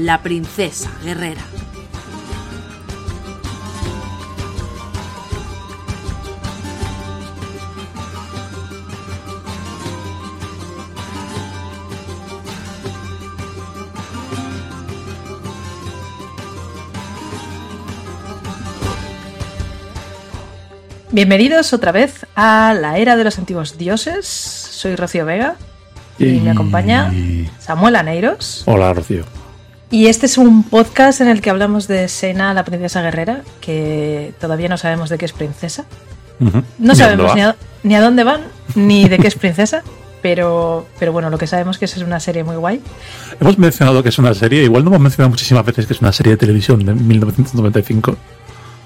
la princesa guerrera. Bienvenidos otra vez a la era de los antiguos dioses. Soy Rocío Vega y, me acompaña Samuel Aneiros. Hola, Rocío. Y este es un podcast en el que hablamos de Sena, la princesa guerrera, que todavía no sabemos de qué es princesa. No sabemos ni a, ni a, dónde van, ni de qué es princesa, pero, pero bueno, lo que sabemos es que es una serie muy guay. Hemos mencionado que es una serie, igual no hemos mencionado muchísimas veces que es una serie de televisión de 1995.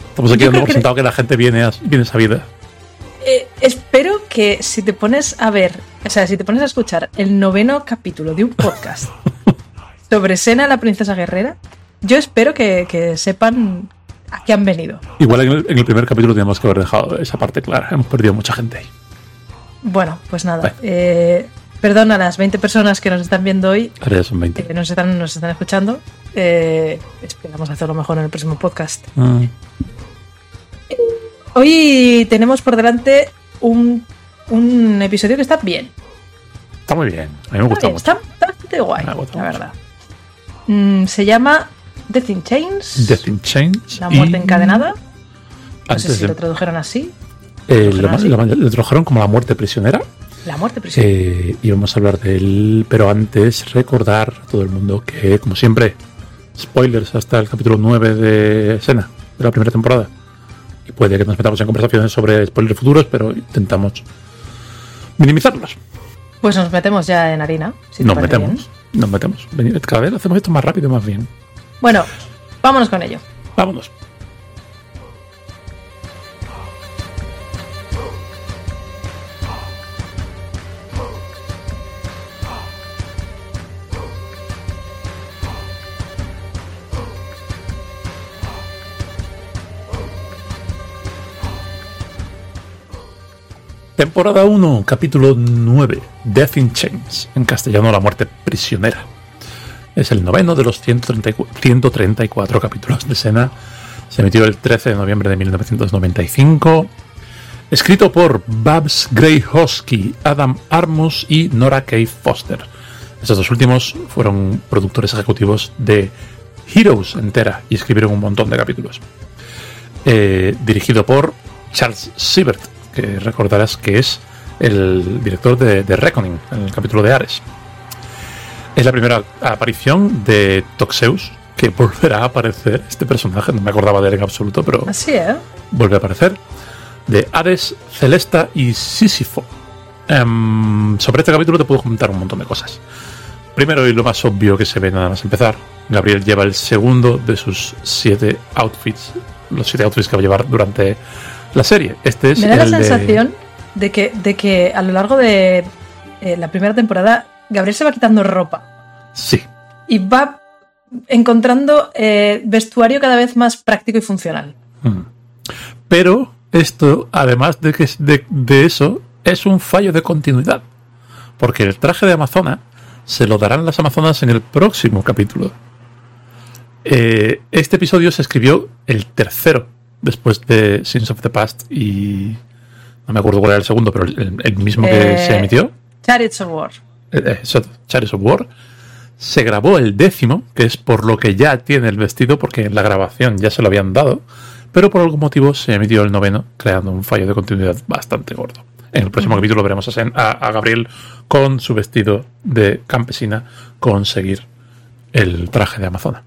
Estamos aquí dando por sentado que la gente viene, a, viene sabida. Eh, espero que si te pones a ver, o sea, si te pones a escuchar el noveno capítulo de un podcast sobre Sena, la princesa guerrera, yo espero que, sepan a qué han venido. Igual en el, primer capítulo tenemos que haber dejado esa parte clara. Hemos perdido mucha gente ahí. Bueno, pues nada. Eh, perdón a las 20 personas que nos están viendo hoy. Ahora ya son 20. Que nos están, nos están escuchando. Eh, esperamos hacerlo mejor en el próximo podcast. Ah. Hoy tenemos por delante un, un, episodio que está bien. Está muy bien. A mí me gusta mucho. Está, bastante guay, la verdad. Mm, se llama Death in Chains. Death in Chains. La muerte encadenada. No sé si lo tradujeron así. Eh, lo, tradujeron como la muerte prisionera. La muerte prisionera. Eh, y vamos a hablar de él, pero antes recordar a todo el mundo que, como siempre, spoilers hasta el capítulo 9 de Sena, de la primera temporada. Y puede que nos metamos en conversaciones sobre spoilers futuros, pero intentamos minimizarlos. Pues nos metemos ya en harina. nos metemos. Nos metemos. Cada vez hacemos esto más rápido, más bien. Bueno, vámonos con ello. Vámonos. Temporada 1, capítulo 9, Death in Chains, en castellano La muerte prisionera. Es el noveno de los 134, capítulos de Sena. Se emitió el 13 de noviembre de 1995. Escrito por Babs Gray Hosky, Adam Armus y Nora K. Foster. Estos dos últimos fueron productores ejecutivos de Heroes entera y escribieron un montón de capítulos. Eh, dirigido por Charles Siebert, que recordarás que es el director de, Reckoning, en el capítulo de Ares. Es la primera aparición de Toxeus, que volverá a aparecer. Este personaje, no me acordaba de él en absoluto, pero. Así, ¿eh? Vuelve a aparecer. De Ares, Celesta y Sísifo. Em, sobre este capítulo te puedo comentar un montón de cosas. Primero y lo más obvio que se ve nada más empezar, Gabriel lleva el segundo de sus siete outfits, los siete outfits que va a llevar durante la serie. Este es Me da la sensación de... que, de que a lo largo de eh, la primera temporada Gabriel se va quitando ropa. Sí. Y va encontrando eh, vestuario cada vez más práctico y funcional. Mm. Pero esto, además de, que, de, de eso, es un fallo de continuidad. Porque el traje de Amazona se lo darán las Amazonas en el próximo capítulo. Eh, este episodio se escribió el tercero después de Sins of the Past y no me acuerdo cuál era el segundo, pero el, mismo que se eh, emitió. Chariots of War. Eh, eh, Chariots of War. Se grabó el décimo, que es por lo que ya tiene el vestido, porque en la grabación ya se lo habían dado, pero por algún motivo se emitió el noveno, creando un fallo de continuidad bastante gordo. En el próximo capítulo veremos a, a, Gabriel con su vestido de campesina conseguir el traje de Amazona.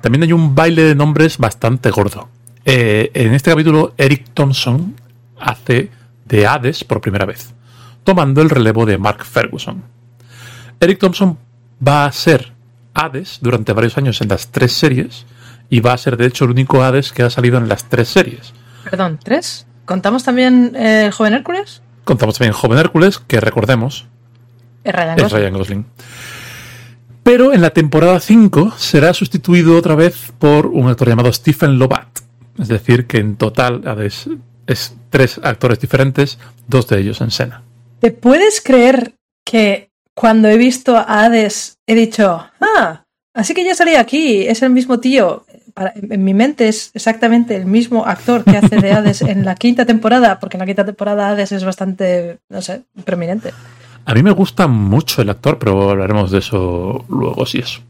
También hay un baile de nombres bastante gordo. Eh, en este capítulo, Eric Thompson hace de Hades por primera vez, tomando el relevo de Mark Ferguson. Eric Thompson va a ser Hades durante varios años en las tres series y va a ser de hecho el único Hades que ha salido en las tres series. Perdón, ¿tres? ¿Contamos también eh, el joven Hércules? Contamos también el joven Hércules, que recordemos es Ryan. Es Ryan Gosling. Pero en la temporada 5 será sustituido otra vez por un actor llamado Stephen Lovat. Es decir, que en total es, es tres actores diferentes, dos de ellos en escena. ¿Te puedes creer que cuando he visto a Hades he dicho, ah, así que ya salía aquí, es el mismo tío? en mi mente es exactamente el mismo actor que hace de Hades en la quinta temporada, porque en la quinta temporada Hades es bastante, no sé, prominente. A mí me gusta mucho el actor, pero hablaremos de eso luego, si eso.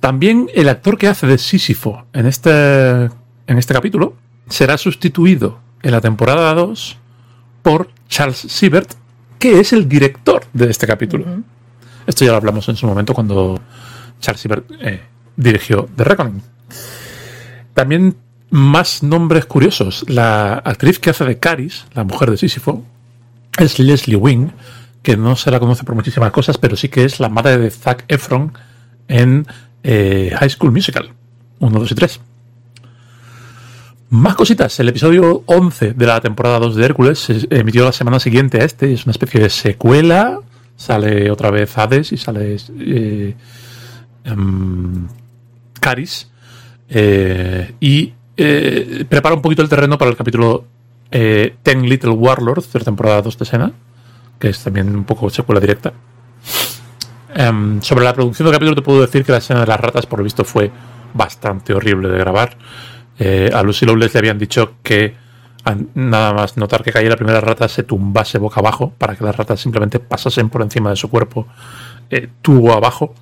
También el actor que hace de Sísifo en este, en este capítulo será sustituido en la temporada 2 por Charles Siebert, que es el director de este capítulo. Esto ya lo hablamos en su momento cuando Charles Siebert eh, dirigió The Reckoning. También más nombres curiosos. La actriz que hace de Caris, la mujer de Sísifo, es Leslie Wing, que no se la conoce por muchísimas cosas, pero sí que es la madre de Zac Efron en eh, High School Musical 1, 2 y 3. Más cositas. El episodio 11 de la temporada 2 de Hércules se emitió la semana siguiente a este. Es una especie de secuela. Sale otra vez Hades y sale eh, em, Caris. Eh, y prepara un poquito el terreno para el capítulo Ten Little Warlords de la temporada 2 de Sena que es también un poco secuela directa. Em, sobre la producción del capítulo te puedo decir que la escena de las ratas, por lo visto, fue bastante horrible de grabar. Eh, a Lucy Lowles le habían dicho que nada más notar que caía la primera rata se tumbase boca abajo para que las ratas simplemente pasasen por encima de su cuerpo eh, tubo abajo.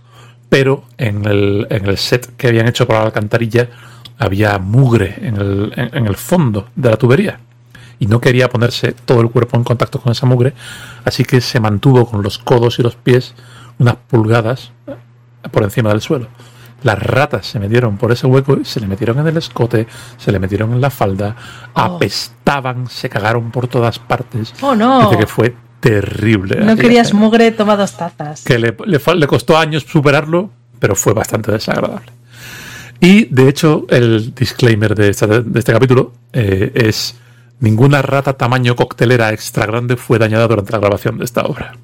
Pero en el, en el, set que habían hecho para la alcantarilla había mugre en el, en el fondo de la tubería y no quería ponerse todo el cuerpo en contacto con esa mugre, así que se mantuvo con los codos y los pies unas pulgadas por encima del suelo. Las ratas se metieron por ese hueco, se le metieron en el escote, se le metieron en la falda, oh. apestaban, se cagaron por todas partes. Oh, no. Dice que fue terrible. No querías mugre, toma dos tazas. Que le, le, costó años superarlo, pero fue bastante desagradable. Y de hecho, el disclaimer de, de este capítulo eh, es Ninguna rata tamaño coctelera extra grande fue dañada durante la grabación de esta obra.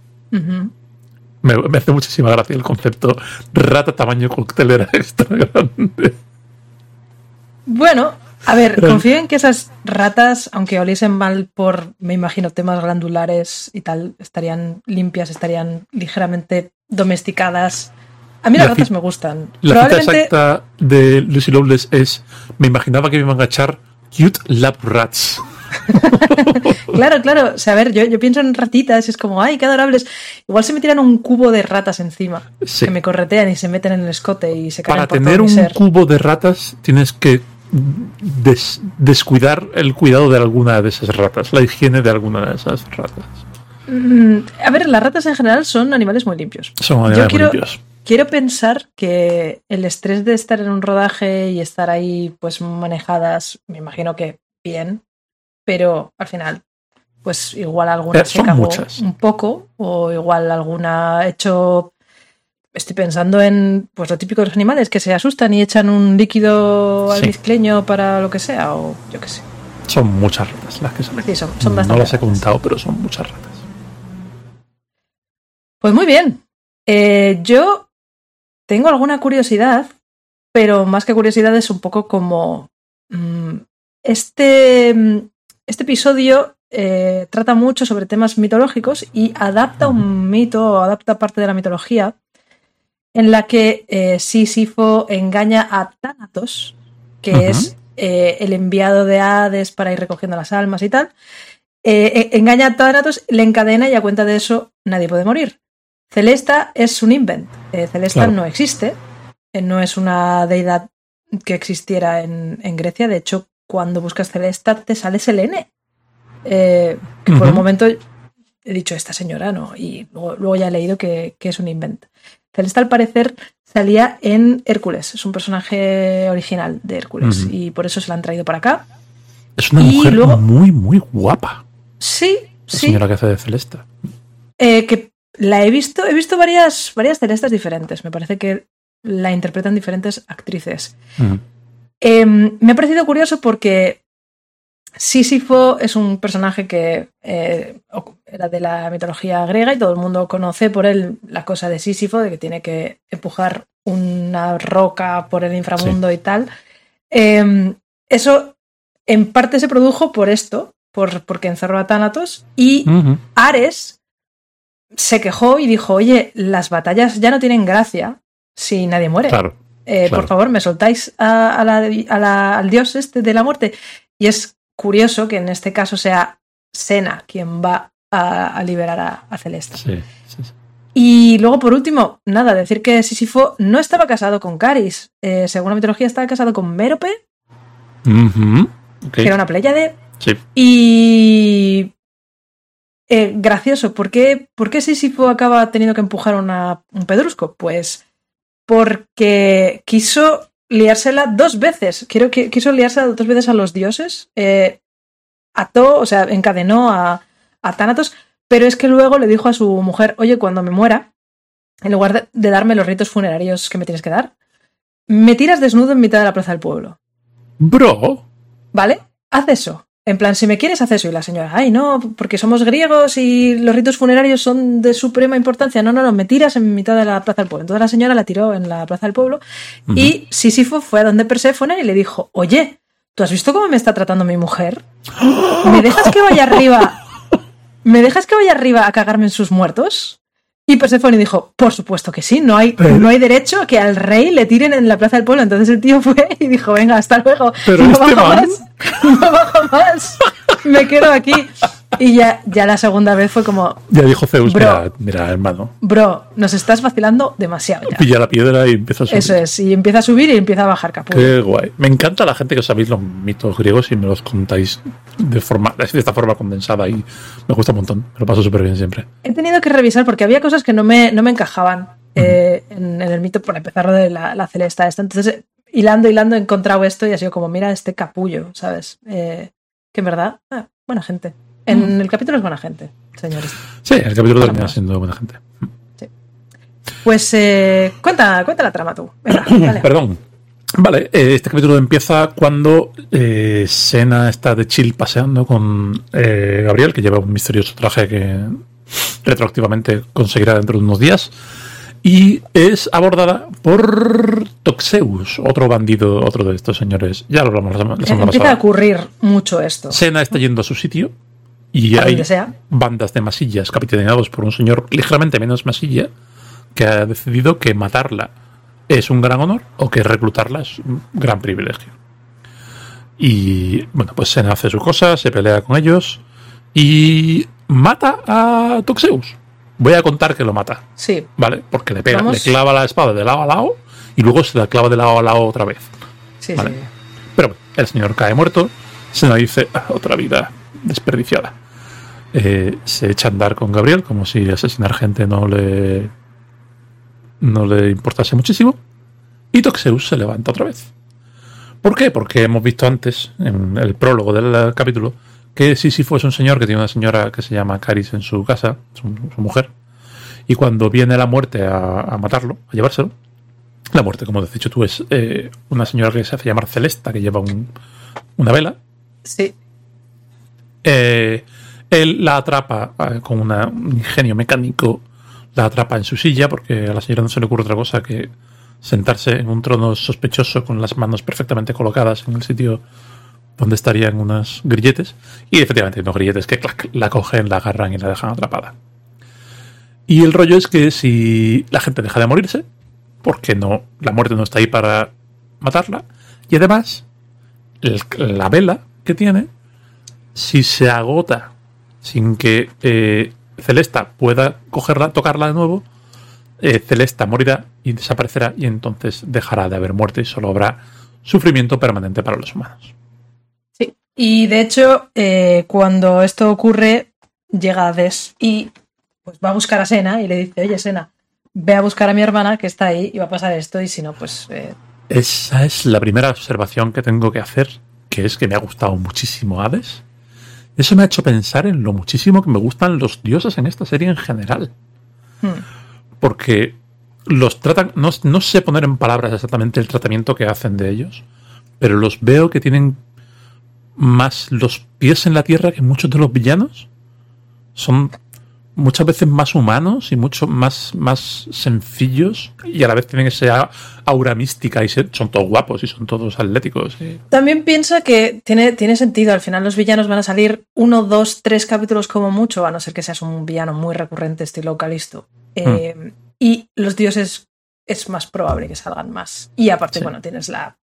Me, hace muchísima gracia el concepto rata tamaño coctelera extra grande. Bueno, a ver, confío en que esas ratas, aunque oliesen mal por, me imagino, temas glandulares y tal, estarían limpias, estarían ligeramente domesticadas. A mí las ratas me gustan. La cita exacta de Lucy Lowless es: Me imaginaba que me iban a echar cute lab rats. claro, claro. O sea, a ver, yo, pienso en ratitas y es como, ay, qué adorables. Igual se metieran un cubo de ratas encima, que me corretean y se meten en el escote y se caen Para tener un cubo de ratas tienes que descuidar el cuidado de alguna de esas ratas, la higiene de alguna de esas ratas. Mm, a ver, las ratas en general son animales muy limpios. Son animales muy limpios. Quiero pensar que el estrés de estar en un rodaje y estar ahí pues manejadas, me imagino que bien, pero al final, pues igual alguna se cagó un poco, o igual alguna ha hecho. Estoy pensando en pues lo típico de los animales, que se asustan y echan un líquido al sí. para lo que sea, o yo qué sé. Son muchas ratas las que se Sí, son, son No las he contado, pero son muchas ratas. Pues muy bien. Eh, yo tengo alguna curiosidad, pero más que curiosidad es un poco como. Mm, este este episodio eh, trata mucho sobre temas mitológicos y adapta un mito o adapta parte de la mitología en la que eh, Sísifo engaña a Thanatos, que es eh, el enviado de Hades para ir recogiendo las almas y tal. engaña a Thanatos, le encadena y a cuenta de eso nadie puede morir. Celesta es un invent. Celesta no existe. no es una deidad que existiera en, en Grecia. De hecho, cuando buscas Celesta te sale Selene. Eh, que por un momento he dicho, esta señora no, y luego, ya he leído que, es un invent. Celesta al parecer salía en Hércules, es un personaje original de Hércules y por eso se la han traído para acá. Es una mujer muy, muy guapa. Sí, la señora que hace de Celesta. Eh, que la he visto, he visto varias, varias celestas diferentes. Me parece que la interpretan diferentes actrices. Em, me ha parecido curioso porque Sísifo es un personaje que eh, era de la mitología griega y todo el mundo conoce por él la cosa de Sísifo, de que tiene que empujar una roca por el inframundo y tal. Em, eso en parte se produjo por esto, por, porque encerró a Thanatos y Ares se quejó y dijo, oye, las batallas ya no tienen gracia si nadie muere. Eh, por favor, me soltáis al dios este de la muerte. Y es curioso que en este caso sea Sena quien va a, liberar a, Celeste. Y luego, por último, nada, decir que Sísifo no estaba casado con Caris. Eh, según la mitología, estaba casado con Mérope, que era una de Y eh, gracioso, ¿por qué, ¿por qué Sísifo acaba teniendo que empujar un pedrusco? Pues porque quiso liársela dos veces. Quiero, quiso liársela dos veces a los dioses. Eh, ató, o sea, encadenó a, a Thanatos, pero es que luego le dijo a su mujer, oye, cuando me muera, en lugar de, darme los ritos funerarios que me tienes que dar, me tiras desnudo en mitad de la plaza del pueblo. Bro. ¿Vale? Haz eso. En plan, si me quieres, haz eso. Y la señora, ay, no, porque somos griegos y los ritos funerarios son de suprema importancia. No, no, no, me tiras en mitad de la plaza del pueblo. Entonces la señora la tiró en la plaza del pueblo y Sísifo fue a donde Perséfone y le dijo, oye, ¿tú has visto cómo me está tratando mi mujer? ¿Me dejas que vaya arriba? ¿Me dejas que vaya arriba a cagarme en sus muertos? Y Persephone dijo, por supuesto que sí, no hay, no hay derecho a que al rey le tiren en la plaza del pueblo. Entonces el tío fue y dijo, venga, hasta luego. Pero no este bajo más, no bajo más, me quedo aquí. Y ya, ya la segunda vez fue como. Ya dijo Zeus, mira, hermano. Bro, nos estás vacilando demasiado. Ya. Pilla la piedra y empieza a subir. Eso es, y empieza a subir y empieza a bajar capullo. Qué guay. Me encanta la gente que sabéis los mitos griegos y me los contáis de, forma, de esta forma condensada y me gusta un montón. Me lo paso súper bien siempre. He tenido que revisar porque había cosas que no me, no me encajaban eh, en, el mito, por empezar de la, la celesta esta. Entonces, hilando, hilando, he encontrado esto y ha sido como, mira este capullo, ¿sabes? Eh, que en verdad, ah, buena gente. En el capítulo es buena gente, señores. Sí, el capítulo termina siendo buena gente. Sí. Pues eh, cuenta, cuenta la trama tú. Perdón. Vale, eh, este capítulo empieza cuando eh, Sena está de chill paseando con eh, Gabriel, que lleva un misterioso traje que retroactivamente conseguirá dentro de unos días. Y es abordada por Toxeus, otro bandido, otro de estos señores. Ya lo hablamos la semana Empieza a ocurrir mucho esto. Sena está yendo a su sitio y hay bandas de masillas capitaneados por un señor ligeramente menos masilla que ha decidido que matarla es un gran honor o que reclutarla es un gran privilegio. Y bueno, pues se hace su cosa, se pelea con ellos y mata a Toxeus. Voy a contar que lo mata. Sí. ¿Vale? Porque le pega, le clava la espada de lado a lado y luego se la clava de lado a lado otra vez. Sí, sí. Pero el señor cae muerto, se nos dice ah, otra vida desperdiciada. Eh, se echa a andar con Gabriel como si asesinar gente no le no le importase muchísimo y Toxeus se levanta otra vez. ¿Por qué? Porque hemos visto antes, en el prólogo del capítulo, que sí fuese un señor que tiene una señora que se llama Caris en su casa, su, mujer, y cuando viene la muerte a, matarlo, a llevárselo, la muerte, como has dicho tú, es eh, una señora que se hace llamar Celesta, que lleva una vela. Sí. Eh, él la atrapa eh, con un ingenio mecánico, la atrapa en su silla, porque a la señora no se le ocurre otra cosa que sentarse en un trono sospechoso con las manos perfectamente colocadas en el sitio donde estarían unas grilletes. Y efectivamente, unos grilletes que la cogen, la agarran y la dejan atrapada. Y el rollo es que si la gente deja de morirse, porque no, la muerte no está ahí para matarla, y además, la vela que tiene, si se agota sin que eh, Celesta pueda cogerla, tocarla de nuevo, eh, Celesta morirá y desaparecerá y entonces dejará de haber muerte y solo habrá sufrimiento permanente para los humanos. Y de hecho, eh, cuando esto ocurre, llega Hades y pues va a buscar a Sena y le dice, oye Sena, ve a buscar a mi hermana que está ahí y va a pasar esto y si no, pues... Esa es la primera observación que tengo que hacer, que es que me ha gustado muchísimo Hades eso me ha hecho pensar en lo muchísimo que me gustan los dioses en esta serie en general. Hmm. Porque los tratan, no, no sé poner en palabras exactamente el tratamiento que hacen de ellos, pero los veo que tienen más los pies en la tierra que muchos de los villanos. Son muchas veces más humanos y mucho más, más sencillos y a la vez tienen esa aura mística y son todos guapos y son todos atléticos. También piensa que tiene, tiene sentido, al final los villanos van a salir uno, dos, tres capítulos como mucho, a no ser que seas un villano muy recurrente estilo Calisto. Eh, hmm. Y los dioses es más probable que salgan más. Y aparte, bueno, tienes la,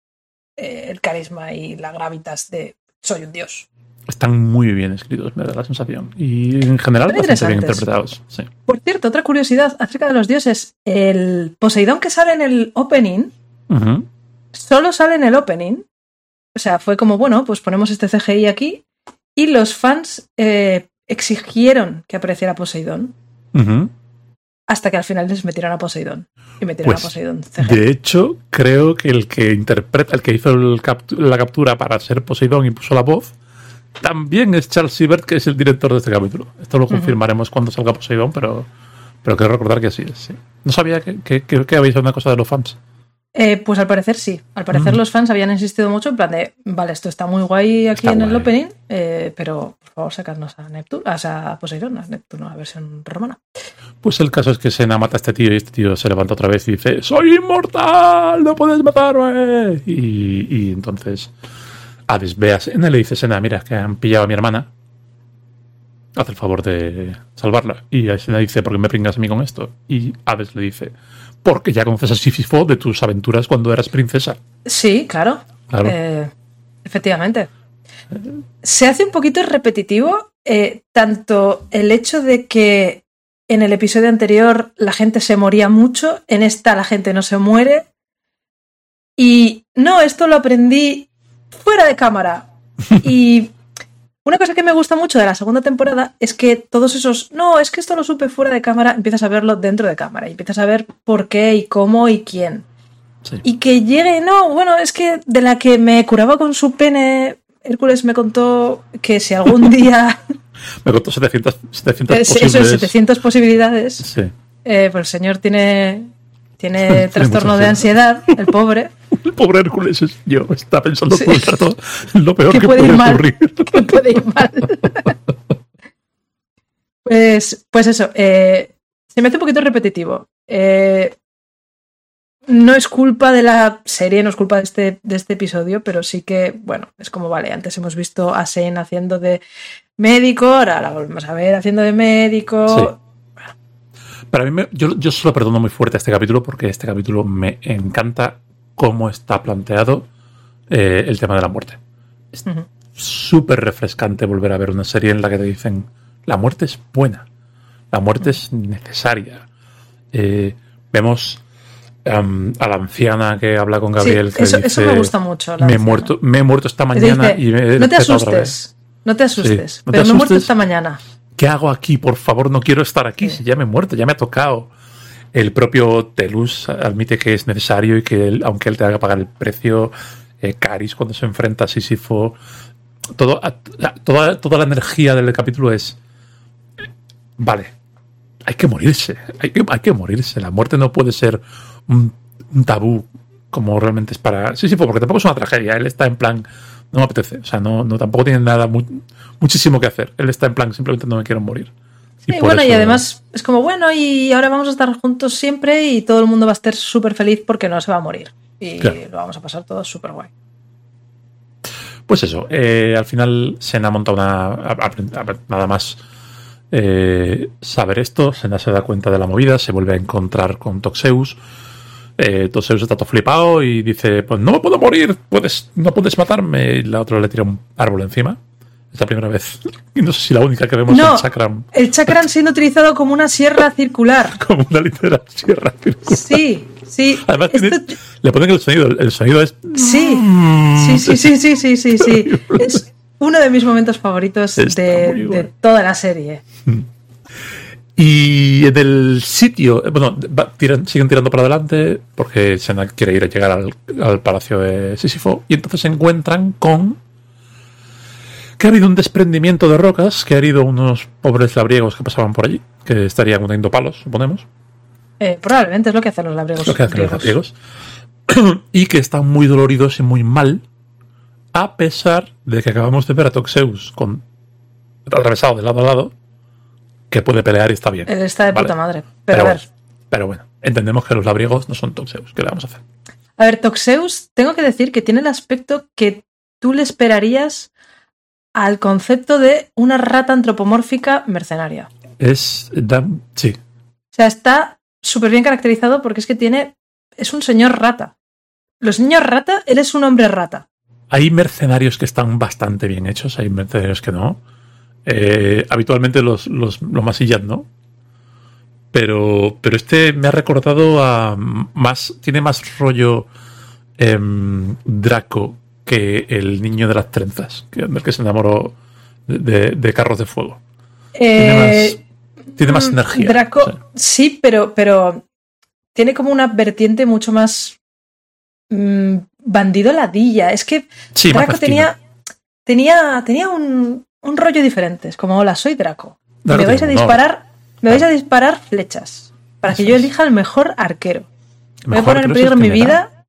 eh, el carisma y la gravitas de soy un dios. Están muy bien escritos, me da la sensación. Y en general bastante bien interpretados. Por cierto, otra curiosidad acerca de los dioses. El Poseidón que sale en el opening solo sale en el opening. O sea, fue como, bueno, pues ponemos este CGI aquí. Y los fans eh, exigieron que apareciera Poseidón. Hasta que al final les metieron a Poseidón. Y metieron a pues, Poseidón. De hecho, creo que el que interpreta, el que hizo la captura para ser Poseidón y puso la voz, también es Charles Siebert, que es el director de este capítulo. Esto lo confirmaremos cuando salga Poseidón, pero, pero quiero recordar que así es. No sabía que, que, que, habéis una cosa de los fans. Eh, pues al parecer sí. Al parecer los fans habían insistido mucho en plan de, vale, esto está muy guay aquí en el opening, eh, pero por favor sacadnos a Neptuno, a Poseidón, a Neptuno, la versión romana. Pues el caso es que Sena mata a este tío y este tío se levanta otra vez y dice, soy inmortal, no puedes matarme. Y, y entonces Hades ve a Sena y le dice, Sena, mira, que han pillado a mi hermana. Haz el favor de salvarla. Y Sena dice, ¿por qué me pringas a mí con esto? Y Hades le dice, porque ya conoces a Sísifo de tus aventuras cuando eras princesa. Sí, claro. Eh, efectivamente. Se hace un poquito repetitivo eh, tanto el hecho de que en el episodio anterior la gente se moría mucho, en esta la gente no se muere. Y no, esto lo aprendí fuera de cámara. Y una cosa que me gusta mucho de la segunda temporada es que todos esos, no, es que esto lo supe fuera de cámara, empiezas a verlo dentro de cámara y empiezas a ver por qué y cómo y quién. Y que llegue, no, bueno, es que de la que me curaba con su pene, Hércules me contó que si algún día... me contó 700, 700 posibilidades. 700 posibilidades. Sí. Eh, pues el señor tiene, tiene trastorno de ansiedad, el pobre. El pobre Hércules es yo, está pensando todo el rato lo peor que puede, ocurrir. ¿Qué puede ir mal? pues, pues eso, eh, se me hace un poquito repetitivo. Eh, no es culpa de la serie, no es culpa de este, de este episodio, pero sí que, bueno, es como, vale, antes hemos visto a Shane haciendo de médico, ahora la volvemos a ver haciendo de médico. Para mí, yo, yo solo perdono muy fuerte este capítulo porque este capítulo me encanta cómo está planteado eh, el tema de la muerte. Es súper refrescante volver a ver una serie en la que te dicen, la muerte es buena, la muerte es necesaria. Eh, vemos a la anciana que habla con Gabriel. que eso, eso, me gusta mucho. Me he, muerto, me he muerto esta mañana y me No te asustes, no te asustes, pero me he muerto esta mañana. ¿Qué hago aquí? Por favor, no quiero estar aquí. Si ya me he muerto, ya me ha tocado el propio Telus admite que es necesario y que aunque él te haga pagar el precio, eh, Caris cuando se enfrenta a Sísifo, todo, toda, toda la energía del capítulo es, vale, hay que morirse, hay que, hay que morirse, la muerte no puede ser un, tabú como realmente es para Sísifo, porque tampoco es una tragedia, él está en plan, no me apetece, o sea, no, no tampoco tiene nada, muchísimo que hacer, él está en plan, simplemente no me quiero morir. Y bueno, y además es como, bueno, y ahora vamos a estar juntos siempre y todo el mundo va a estar súper feliz porque no se va a morir. Y lo vamos a pasar todo súper guay. Pues eso, eh, al final Sena monta una... Nada más eh, saber esto, Sena se da cuenta de la movida, se vuelve a encontrar con Toxeus. Eh, Toxeus está todo flipado y dice, pues no me puedo morir, puedes, no puedes matarme. Y la otra le tira un árbol encima. Es la primera vez. Y no sé si la única que vemos el chakram. El chakram siendo utilizado como una sierra circular. como una literal sierra circular. Sí, sí. Además, le ponen el sonido. El sonido es. Sí, sí, sí, sí, sí, sí, sí. Es uno de mis momentos favoritos de, toda la serie. Y en el sitio, bueno, siguen tirando para adelante porque Sena quiere ir a llegar al, al palacio de Sísifo y entonces se encuentran con que ha habido un desprendimiento de rocas, que ha habido unos pobres labriegos que pasaban por allí, que estarían uniendo palos, suponemos. Eh, probablemente es lo que hacen los labriegos. lo que hacen los labriegos. y que están muy doloridos y muy mal, a pesar de que acabamos de ver a Toxeus con atravesado de lado a lado, que puede pelear y está bien. Él está de puta madre. Pero, a ver. Bueno, pero bueno, entendemos que los labriegos no son Toxeus. ¿Qué le vamos a hacer? A ver, Toxeus, tengo que decir que tiene el aspecto que tú le esperarías al concepto de una rata antropomórfica mercenaria. Es. Da, sí. O sea, está súper bien caracterizado porque es que tiene. Es un señor rata. Los niños rata, él es un hombre rata. Hay mercenarios que están bastante bien hechos, hay mercenarios que no. Eh, habitualmente los, los, los masillas no. Pero, pero este me ha recordado a más. Tiene más rollo em, Draco que el niño de las trenzas, que, que se enamoró de, de Carros de Fuego. tiene Eh, más, tiene más mm, energía. Draco, o sea, sí, pero, pero tiene como una vertiente mucho más mm, bandido ladilla. Es que sí, Draco tenía, tenía, tenía un, un rollo diferente. Es como, hola, soy Draco. Me vais a disparar, me vais a disparar flechas. Para que yo elija el mejor arquero. Voy a Mejor poner en peligro mi vida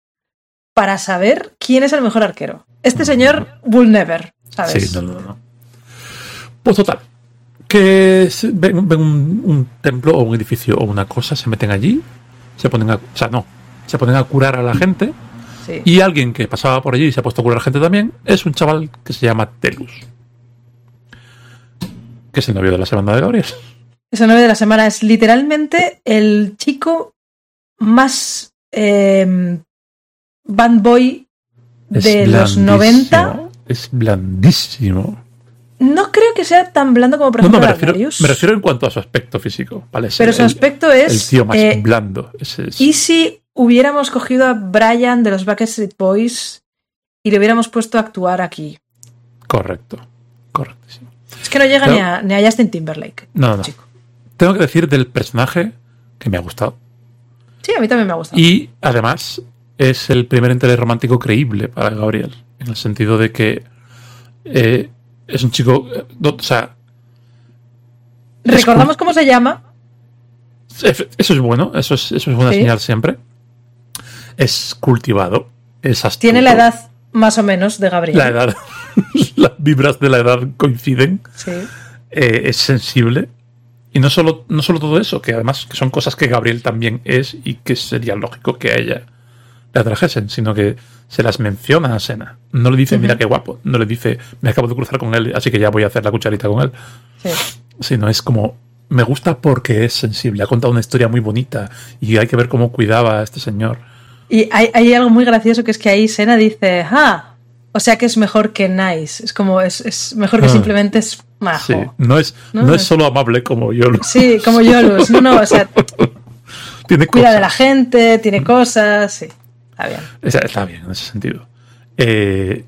para saber quién es el mejor arquero. Este señor will never, ¿sabes? Sí, no, no, no. Pues total. Que ven, ven un, un templo o un edificio o una cosa, se meten allí, se ponen a. O sea, no. Se ponen a curar a la gente. Sí. Y alguien que pasaba por allí y se ha puesto a curar a gente también es un chaval que se llama Telus. Que es el novio de la semana de Gabriel. Ese 9 de la semana es literalmente el chico más eh, band boy Es de los blandísimo, 90. Es blandísimo. No creo que sea tan blando como por No, no, ejemplo me refiero, Darius, me refiero en cuanto a su aspecto físico. ¿vale? Es pero el- su aspecto El es. tío más eh, blando. Ese es- ¿Y si hubiéramos cogido a Brian de los Backstreet Boys y le hubiéramos puesto a actuar aquí? Correcto. Correctísimo. Es que no llega Pero- ni, a, ni a Justin Timberlake. No, no. Chico. Tengo que decir del personaje que me ha gustado. Sí, a mí también me ha gustado. Y además es el primer interés romántico creíble para Gabriel. En el sentido de que eh, es un chico. eh, o sea, ¿Recordamos cómo se llama? Eso es bueno, eso es, eso es buena Sí. señal siempre. Es cultivado, es astuto. Tiene la edad más o menos de Gabriel. La edad, las vibras de la edad coinciden. Sí. eh, es sensible. Y no solo, no solo todo eso, que además que son cosas que Gabriel también es y que sería lógico que a ella le atrajesen, sino que se las menciona a Sena. No le dice, mira qué guapo. No le dice, me acabo de cruzar con él, así que ya voy a hacer la cucharita con él. sí. Sino es como, me gusta porque es sensible. Ha contado una historia muy bonita y hay que ver cómo cuidaba a este señor. Y hay, hay algo muy gracioso que es que ahí Sena dice, ah, o sea que es mejor que nice. Es como, es, es mejor que Ah. simplemente es majo. Sí, no es, No, no, es solo amable como yo lo Sí, como Yolus. No, no, o sea, Tiene cuida cosas. de la gente, tiene cosas, sí. Está bien. Está, está bien en ese sentido. Eh,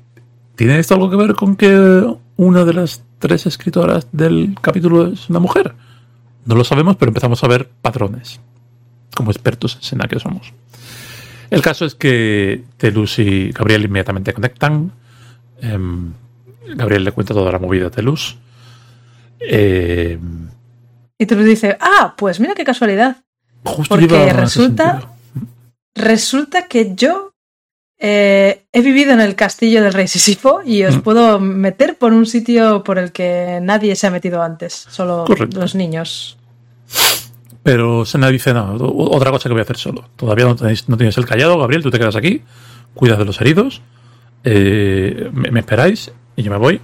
¿Tiene esto algo que ver con que una de las tres escritoras del capítulo es una mujer? No lo sabemos, pero empezamos a ver patrones. Como expertos en Sena que somos. El caso es que Telus y Gabriel inmediatamente conectan. Em, Gabriel le cuenta toda la movida a Telus. Em, Y tú dices, ah, pues mira qué casualidad. justo Porque resulta-. Resulta que yo eh, he vivido en el castillo del rey Sisifo y os Mm. puedo meter por un sitio por el que nadie se ha metido antes, solo Correcto. los niños. Pero Sena dice, no, otra cosa que voy a hacer solo. Todavía no, tenéis, no tienes el callado, Gabriel, tú te quedas aquí, cuidas de los heridos, eh, me, me esperáis y yo me voy,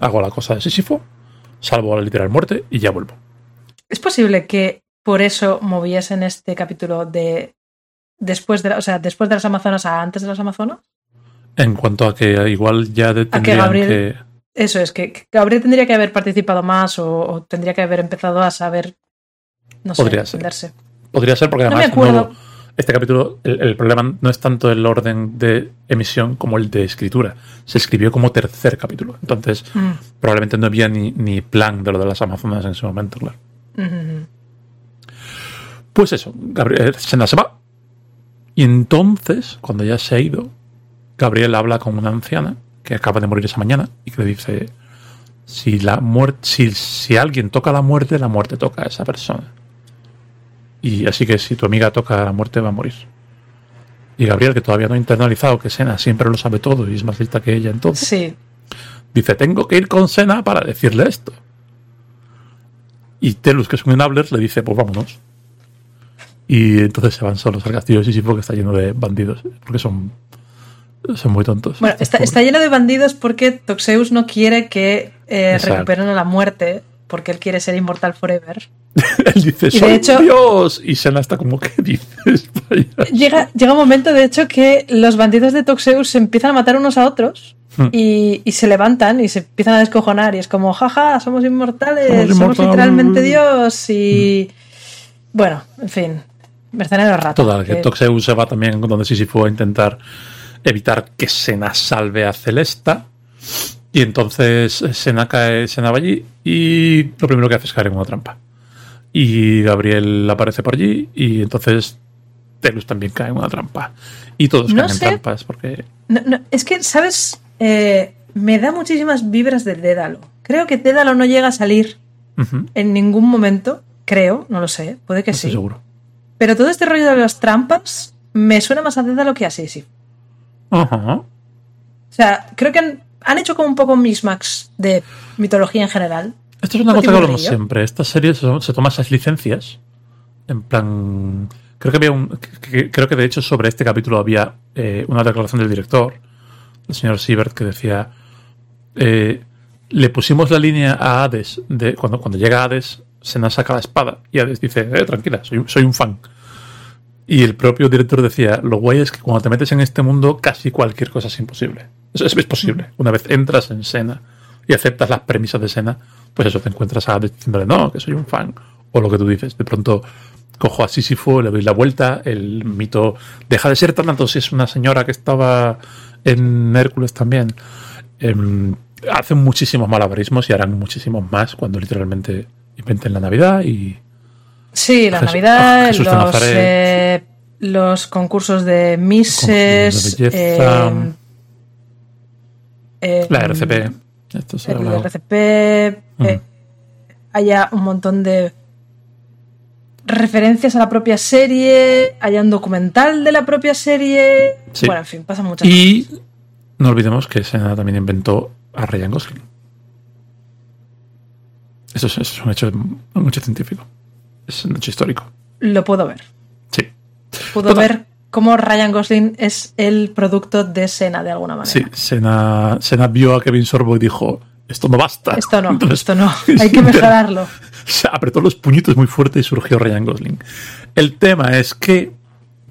hago la cosa de Sísifo, salvo a la literal muerte y ya vuelvo. ¿Es posible que por eso moviesen este capítulo de después de, la- o sea, después de las Amazonas a antes de las Amazonas? En cuanto a que igual ya de- tendrían Gabriel- que... Eso es, que que Gabriel tendría que haber participado más o, o tendría que haber empezado a saber, no sé, Podría ser. Podría ser porque No me además acuerdo. no- este capítulo, el, el problema no es tanto el orden de emisión como el de escritura. Se escribió como tercer capítulo. Entonces, Mm, probablemente no había ni, ni plan de lo de las Amazonas en ese momento, claro. mm, mm. Pues eso, Gabriel Sena se va. Y entonces, cuando ya se ha ido, Gabriel habla con una anciana que acaba de morir esa mañana y que le dice: si, la muerte, si, si alguien toca la muerte, la muerte toca a esa persona. Y así que si tu amiga toca la muerte va a morir. Y Gabriel, que todavía no ha internalizado que Sena siempre lo sabe todo y es más lista que ella entonces, Sí. dice, tengo que ir con Sena para decirle esto. Y Telus, que es un enabler, le dice, pues vámonos. Y entonces se van solos al castillo de Sísifo, que está lleno de bandidos, porque son, son muy tontos. Bueno, está, está lleno de bandidos porque Toxeus no quiere que eh, recuperen a la muerte, porque él quiere ser inmortal forever. Él dice, Y de soy hecho- dios. Y Sena está como, ¿qué dices? Llega, llega un momento, de hecho, que los bandidos de Toxeus se empiezan a matar unos a otros Hmm. y, y se levantan y se empiezan a descojonar y es como, jaja, somos inmortales, Somos somos, inmortales. literalmente Dios y... Bueno, en fin, mercenario rato. Total, que que- Toxeus se va también donde Sísifo a intentar evitar que Sena salve a Celesta. Y entonces Sena cae, Sena va allí y lo primero que hace es caer en una trampa. Y Gabriel aparece por allí y entonces Telus también cae en una trampa. Y todos No caen en trampas porque... No, no, es que, ¿sabes? Eh, me da muchísimas vibras de Dédalo. Creo que Dédalo no llega a salir en ningún momento, creo, no lo sé, puede que estoy sí. seguro. Pero todo este rollo de las trampas me suena más a Dédalo que a Sisi. Ajá. O sea, creo que han, han hecho como un poco un mismax de mitología en general. Esto es una Pues cosa que hablamos río. siempre. Esta serie se, se toma esas licencias. En plan. Creo que había un. que- creo que de hecho sobre este capítulo había eh, una declaración del director, el señor Siebert, que decía. eh, le pusimos la línea a Hades. De, cuando, cuando llega Hades, Sena saca la espada. Y Hades dice: eh, tranquila, soy, soy un fan. Y el propio director decía: Lo guay es que cuando te metes en este mundo, casi cualquier cosa es imposible. Es, es- es posible. Una vez entras en Sena y aceptas las premisas de Sena, pues eso, te encuentras a diciéndole, no, que soy un fan. O lo que tú dices. De pronto cojo a Sísifo, le doy la vuelta, el mito deja de ser tanto si es una señora que estaba en Hércules también. Em, hacen muchísimos malabarismos y harán muchísimos más cuando literalmente inventen la Navidad y Sí, la Navidad, de los, eh, los concursos de Mises, Concursos de belleza. eh, eh, la RCP. Esto se hablado. RCP, eh, haya un montón de referencias a la propia serie, haya un documental de la propia serie. Sí. Bueno, en fin, pasan muchas cosas. Y no olvidemos que Sena también inventó a Ryan Gosling. Eso es, eso es un, hecho, un hecho científico. Es un hecho histórico. Lo puedo ver. Sí. Puedo Total. ver cómo Ryan Gosling es el producto de Sena de alguna manera. Sí, Sena, Sena vio a Kevin Sorbo y dijo, esto no basta. Esto no, Entonces, esto no. Hay que mejorarlo. se apretó los puñitos muy fuerte y surgió Ryan Gosling. El tema es que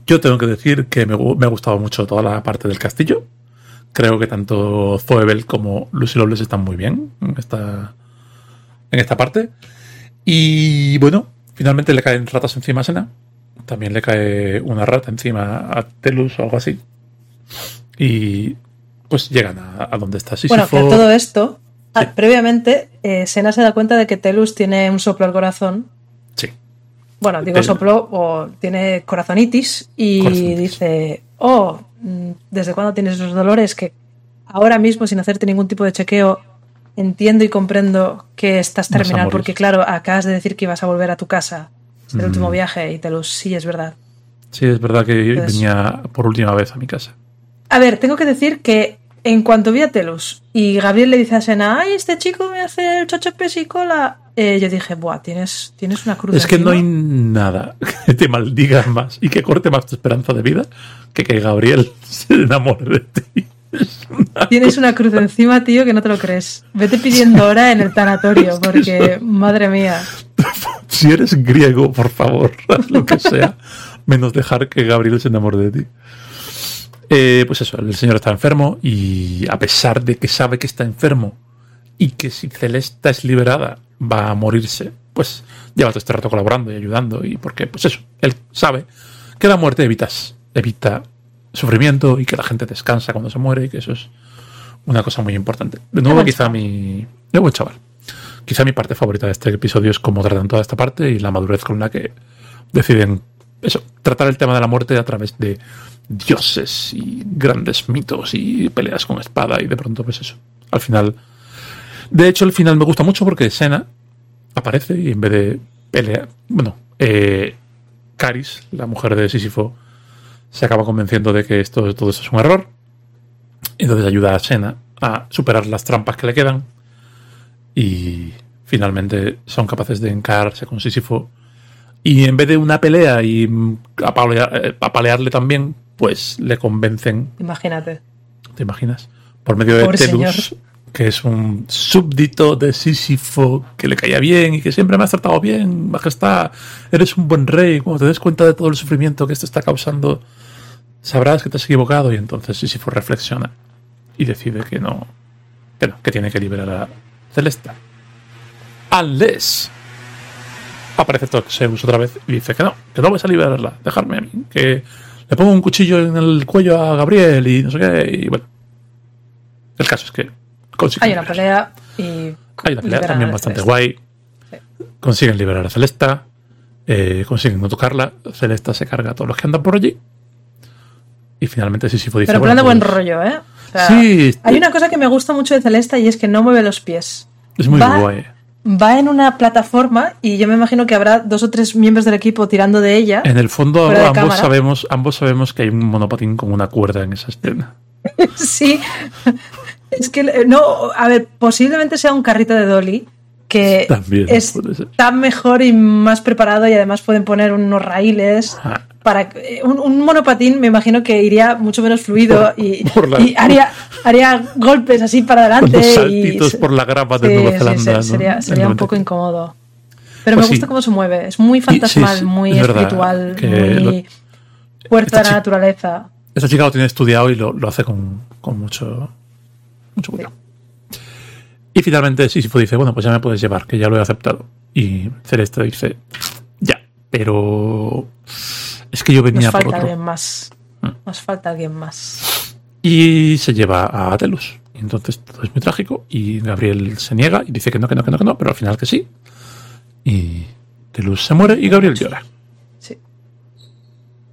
yo tengo que decir que me, me ha gustado mucho toda la parte del castillo. Creo que tanto Zoebel como Lucy Loveless están muy bien en esta, en esta parte. Y bueno, finalmente le caen ratas encima a Sena. También le cae una rata encima a Telus o algo así. Y pues llegan a, a donde está Sísifo. Bueno, que a todo esto, ah, previamente, eh, Sena se da cuenta de que Telus tiene un soplo al corazón. Sí. Bueno, digo soplo o tiene corazonitis y Corazonitis. dice, oh, mm, ¿desde cuándo tienes esos dolores? Que ahora mismo, sin hacerte ningún tipo de chequeo, entiendo y comprendo que estás terminal, porque claro, acabas de decir que ibas a volver a tu casa. Es el Mm. último viaje y Telus, sí, es verdad. Sí, es verdad que Entonces- venía por última vez a mi casa. A ver, tengo que decir que en cuanto vi a Telus y Gabriel le dice a Sena, ay, este chico me hace el chocho pesicola, eh, yo dije, buah, tienes, tienes una cruz. Es que no hay encima". nada que te maldiga más y que corte más tu esperanza de vida que que Gabriel se enamore de ti. Una Tienes una cruz encima, tío, que no te lo crees. Vete pidiendo hora en el tanatorio, porque, madre mía. Si eres griego, por favor, haz lo que sea, menos dejar que Gabriel se enamore de ti. Eh, pues eso, el señor está enfermo y a pesar de que sabe que está enfermo y que si Celesta es liberada va a morirse, pues lleva todo este rato colaborando y ayudando y porque, pues eso, él sabe que la muerte evitas, evita sufrimiento y que la gente descansa cuando se muere y que eso es una cosa muy importante. De nuevo, quizá mi... De buen chaval. Quizá mi parte favorita de este episodio es cómo tratan toda esta parte y la madurez con la que deciden eso, tratar el tema de la muerte a través de dioses y grandes mitos y peleas con espada y de pronto pues eso. Al final... De hecho, el final me gusta mucho porque Sena aparece y en vez de pelear... Bueno, eh, Caris, la mujer de Sísifo, se acaba convenciendo de que esto, todo esto es un error. Entonces ayuda a Sena a superar las trampas que le quedan. Y finalmente son capaces de encararse con Sísifo. Y en vez de una pelea y apalearle también, pues le convencen. Imagínate. ¿Te imaginas? Por medio de Telus, que es un súbdito de Sísifo que le caía bien y que siempre me ha tratado bien, majestad, eres un buen rey, cuando te des cuenta de todo el sufrimiento que esto está causando, sabrás que te has equivocado y entonces Sísifo reflexiona y decide que no, que no, que tiene que liberar a Celesta. Unless aparece Zeus otra vez y dice que no, que no vas a liberarla, dejarme a mí, que le pongo un cuchillo en el cuello a Gabriel y no sé qué, y bueno. El caso es que hay una pelea y. Hay una pelea también bastante guay. Consiguen liberar a Celesta. Eh, consiguen no tocarla. Celesta se carga a todos los que andan por allí. Y finalmente Sísifo dice. Pero plan de buen rollo, ¿eh? sí. Hay una cosa que me gusta mucho de Celesta y es que no mueve los pies. Es muy guay. Va en una plataforma y yo me imagino que habrá dos o tres miembros del equipo tirando de ella. En el fondo ambos sabemos, ambos sabemos que hay un monopatín con una cuerda en esa escena. sí, es que, eh, no, a ver, posiblemente sea un carrito de Dolly que está mejor y más preparado y además pueden poner unos raíles. Ah. Para, eh, un, monopatín me imagino que iría mucho menos fluido y, haría, haría golpes así para adelante. saltitos por la grapa de Nueva Zelanda. sería, un poco incómodo. Pero me pues gusta cómo se mueve. Es muy fantasmal, muy espiritual, muy fuerza de la naturaleza. Esta chica lo tiene estudiado y lo, hace con, con mucho, mucho cuidado. Y finalmente Sísifo dice, bueno, pues ya me puedes llevar, que ya lo he aceptado. Y Celeste dice, ya, pero es que yo venía Nos falta alguien más. Mm. Nos falta alguien más. Y se lleva a Telus. Y entonces todo es muy trágico. Y Gabriel se niega y dice que no, que no, que no, que no, pero al final que sí. Y Telus se muere y Gabriel llora. Sí.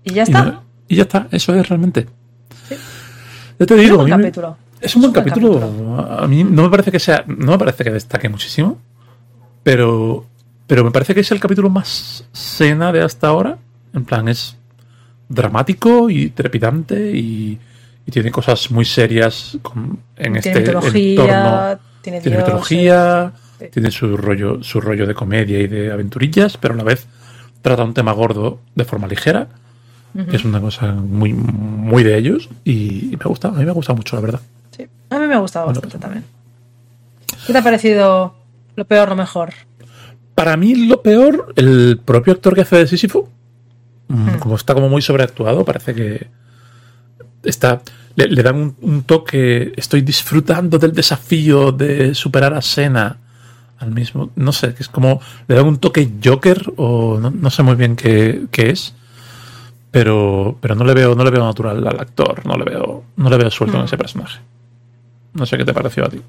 Y ya está. Y, ya está, eso es realmente. Sí. Ya te digo. Un capítulo. Es un buen, capítulo. A mí no me parece que sea. No me parece que destaque muchísimo. Pero. Pero me parece que es el capítulo más cena de hasta ahora. En plan, es dramático y trepidante y, tiene cosas muy serias en este entorno. Tiene, mitología, tiene su rollo, su rollo de comedia y de aventurillas, pero a la vez trata un tema gordo de forma ligera, que es una cosa muy, muy de ellos, y me gusta, a mí me gusta mucho, la verdad. A mí me ha gustado bastante también. ¿Qué te ha parecido lo peor, lo mejor? Para mí, lo peor, el propio actor que hace de Sísifo, mm, hmm. como está como muy sobreactuado, parece que está. Le, dan un, toque. Estoy disfrutando del desafío de superar a Sena al mismo. No sé, que es como. Le dan un toque Joker, o no, sé muy bien qué, es. Pero, pero no le veo, no le veo natural al actor, no le veo, no le veo suelto en hmm. ese personaje. No sé qué te pareció a ti.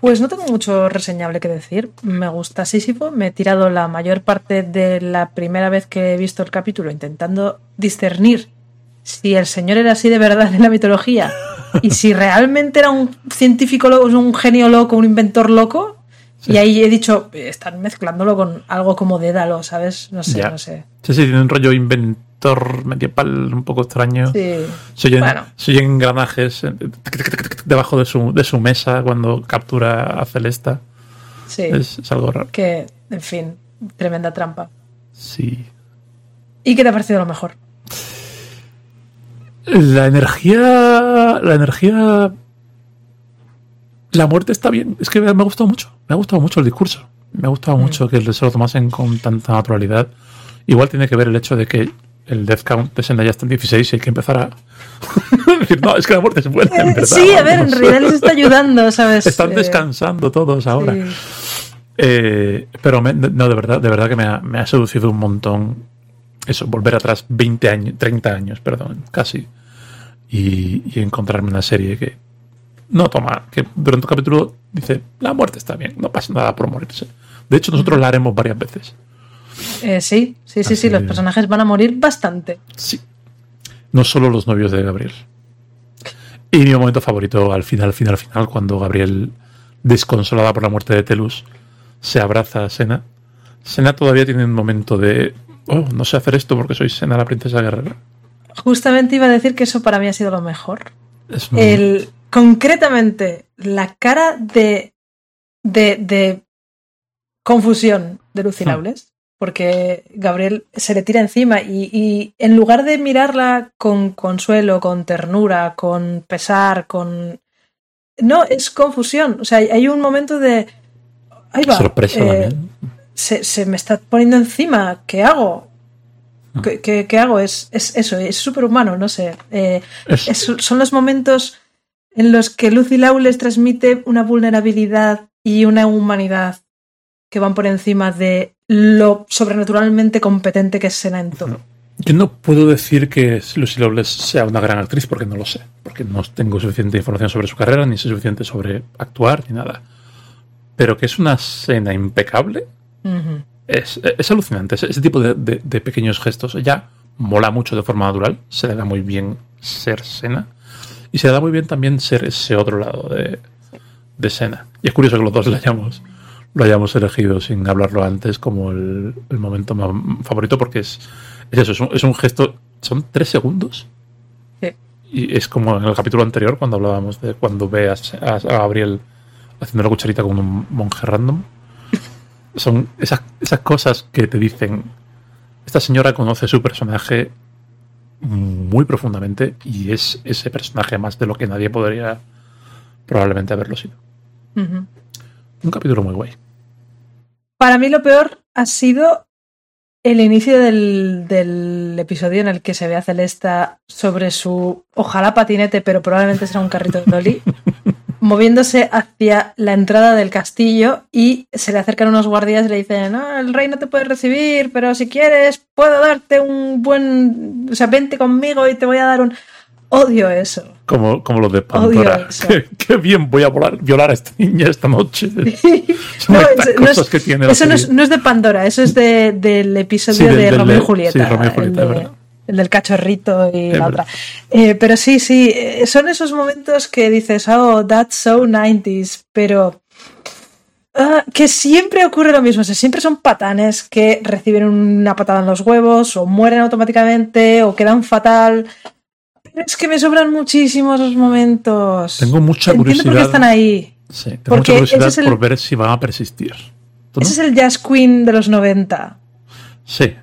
Pues no tengo mucho reseñable que decir. Me gusta Sísifo. Me he tirado la mayor parte de la primera vez que he visto el capítulo intentando discernir si el señor era así de verdad en la mitología y si realmente era un científico loco, un genio loco, un inventor loco. Y ahí he dicho, están mezclándolo con algo como Dédalo, ¿sabes? No sé, no sé. Sí, sí, tiene un rollo inventor medieval un poco extraño. Sí. Se oyen, engranajes debajo de su, de su mesa cuando captura a Celesta. Sí. Es, algo raro. Que, en fin, tremenda trampa. Sí. ¿Y qué te ha parecido lo mejor? La energía. La energía. La muerte está bien. Es que me ha gustado mucho. Me ha gustado mucho el discurso. Me ha gustado mm. mucho que se lo tomasen con tanta naturalidad. Igual tiene que ver el hecho de que el death count de Senda ya está en 16 y hay que empezar a decir, no, es que la muerte es buena, en verdad. Sí, a ver, en realidad les está ayudando, ¿sabes? Están eh, descansando todos ahora. Eh, pero no, de verdad, de verdad que me ha, me ha, seducido un montón eso, volver atrás 20 años, 30 años, perdón, casi. Y, y encontrarme una serie que no toma, que durante un capítulo dice, la muerte está bien, no pasa nada por morirse. De hecho, nosotros la haremos varias veces. Eh, sí, sí, sí, sí, los personajes van a morir bastante. Sí. No solo los novios de Gabriel. Y mi momento favorito al final, al final, al final, cuando Gabriel, desconsolada por la muerte de Telus, se abraza a Sena. Sena todavía tiene un momento de oh, no sé hacer esto porque soy Sena la princesa guerrera. Justamente iba a decir que eso para mí ha sido lo mejor. El, concretamente, la cara de, de, de confusión de Lucy hmm. Porque Gabriel se le tira encima y, en lugar de mirarla con consuelo, con ternura, con pesar, con... No, es confusión. O sea, hay un momento de... Ahí va. Sorpresa eh, Se, me está poniendo encima. ¿Qué hago? Hmm. ¿Qué, hago? Es, es, eso, es superhumano, no sé. Eh, son los momentos en los que Lucy Lawless transmite una vulnerabilidad y una humanidad que van por encima de lo sobrenaturalmente competente que es Sena en todo. Yo no puedo decir que Lucy Lawless sea una gran actriz porque no lo sé, porque no tengo suficiente información sobre su carrera, ni sé suficiente sobre actuar, ni nada. Pero que es una escena impecable, es, alucinante. Ese, tipo de, pequeños gestos ya mola mucho de forma natural, se le da muy bien ser Sena, y se le da muy bien también ser ese otro lado de, de Sena. Y es curioso que los dos le hayamos lo hayamos elegido sin hablarlo antes como el, momento más favorito porque es, eso, es un, gesto, son tres segundos. Y es como en el capítulo anterior cuando hablábamos de cuando ve a, Gabriel haciendo la cucharita con un monje random. Son esas, esas cosas que te dicen, esta señora conoce su personaje muy profundamente y es ese personaje más de lo que nadie podría probablemente haberlo sido. Un capítulo muy guay. Para mí lo peor ha sido el inicio del, episodio en el que se ve a Celesta sobre su, ojalá patinete, pero probablemente será un carrito de Dolly, moviéndose hacia la entrada del castillo y se le acercan unos guardias y le dicen, no, el rey no te puede recibir, pero si quieres puedo darte un buen, o sea, vente conmigo y te voy a dar un... Odio eso. Como, como los de Pandora. Qué, bien voy a volar, violar a esta niña esta noche. no, es, que tiene eso no es, de Pandora, eso es de, del episodio de Romeo y Julieta. Sí, Romeo y Julieta, el, del cachorrito y la otra. Eh, pero sí, sí, eh, son esos momentos que dices, oh, that's so 90s, pero ah, que siempre ocurre lo mismo, o sea, siempre son patanes que reciben una patada en los huevos o mueren automáticamente o quedan fatal es que me sobran muchísimos esos momentos. Tengo mucha curiosidad. por qué están ahí. Sí, tengo mucha curiosidad por ver si van a persistir. Ese es el Jazz Queen de los 90. Sí.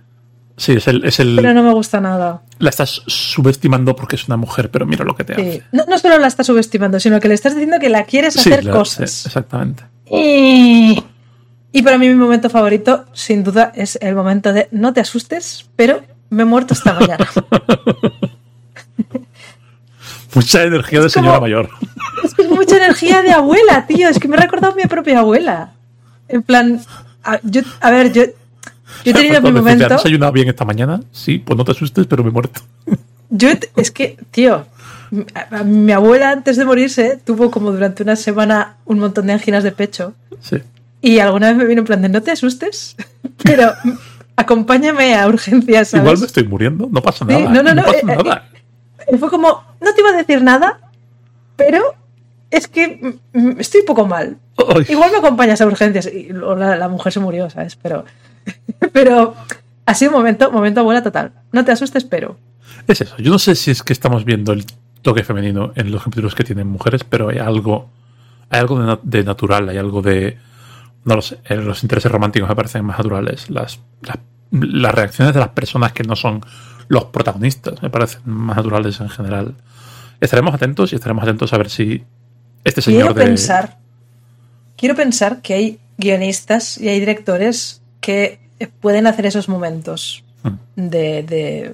Sí, es el, es el, Pero no me gusta nada. La estás subestimando porque es una mujer, pero mira lo que te hace. No, no solo la estás subestimando, sino que le estás diciendo que la quieres hacer cosas. Sí, exactamente. Y... y para mí mi momento favorito, sin duda, es el momento de no te asustes, pero me he muerto esta mañana. Mucha energía de señora mayor. Es que es mucha energía de abuela, tío. Es que me he recordado a mi propia abuela. En plan, a, yo, a ver, yo, yo he tenido mi momento. ¿Has desayunado bien esta mañana? Sí, pues no te asustes, pero me he muerto. Yo, es que, tío, mi abuela antes de morirse tuvo como durante una semana un montón de anginas de pecho. Sí. Y alguna vez me vino en plan de no te asustes, pero acompáñame a urgencias. Igual me estoy muriendo, no pasa nada. no, no, no, pasa eh, nada. Y fue como, no te iba a decir nada, pero es que estoy un poco mal. Igual me acompañas a urgencias. Y la, mujer se murió, ¿sabes? Pero, pero ha sido un momento, momento abuela total. No te asustes, pero. Es eso. Yo no sé si es que estamos viendo el toque femenino en los capítulos que tienen mujeres, pero hay algo, hay algo de, natural, hay algo de. No lo sé. Los intereses románticos me parecen más naturales. las, las reacciones de las personas que no son los protagonistas, me parecen más naturales en general. Estaremos atentos y estaremos atentos a ver si este señor quiero pensar quiero pensar que hay guionistas y hay directores que pueden hacer esos momentos hmm. de,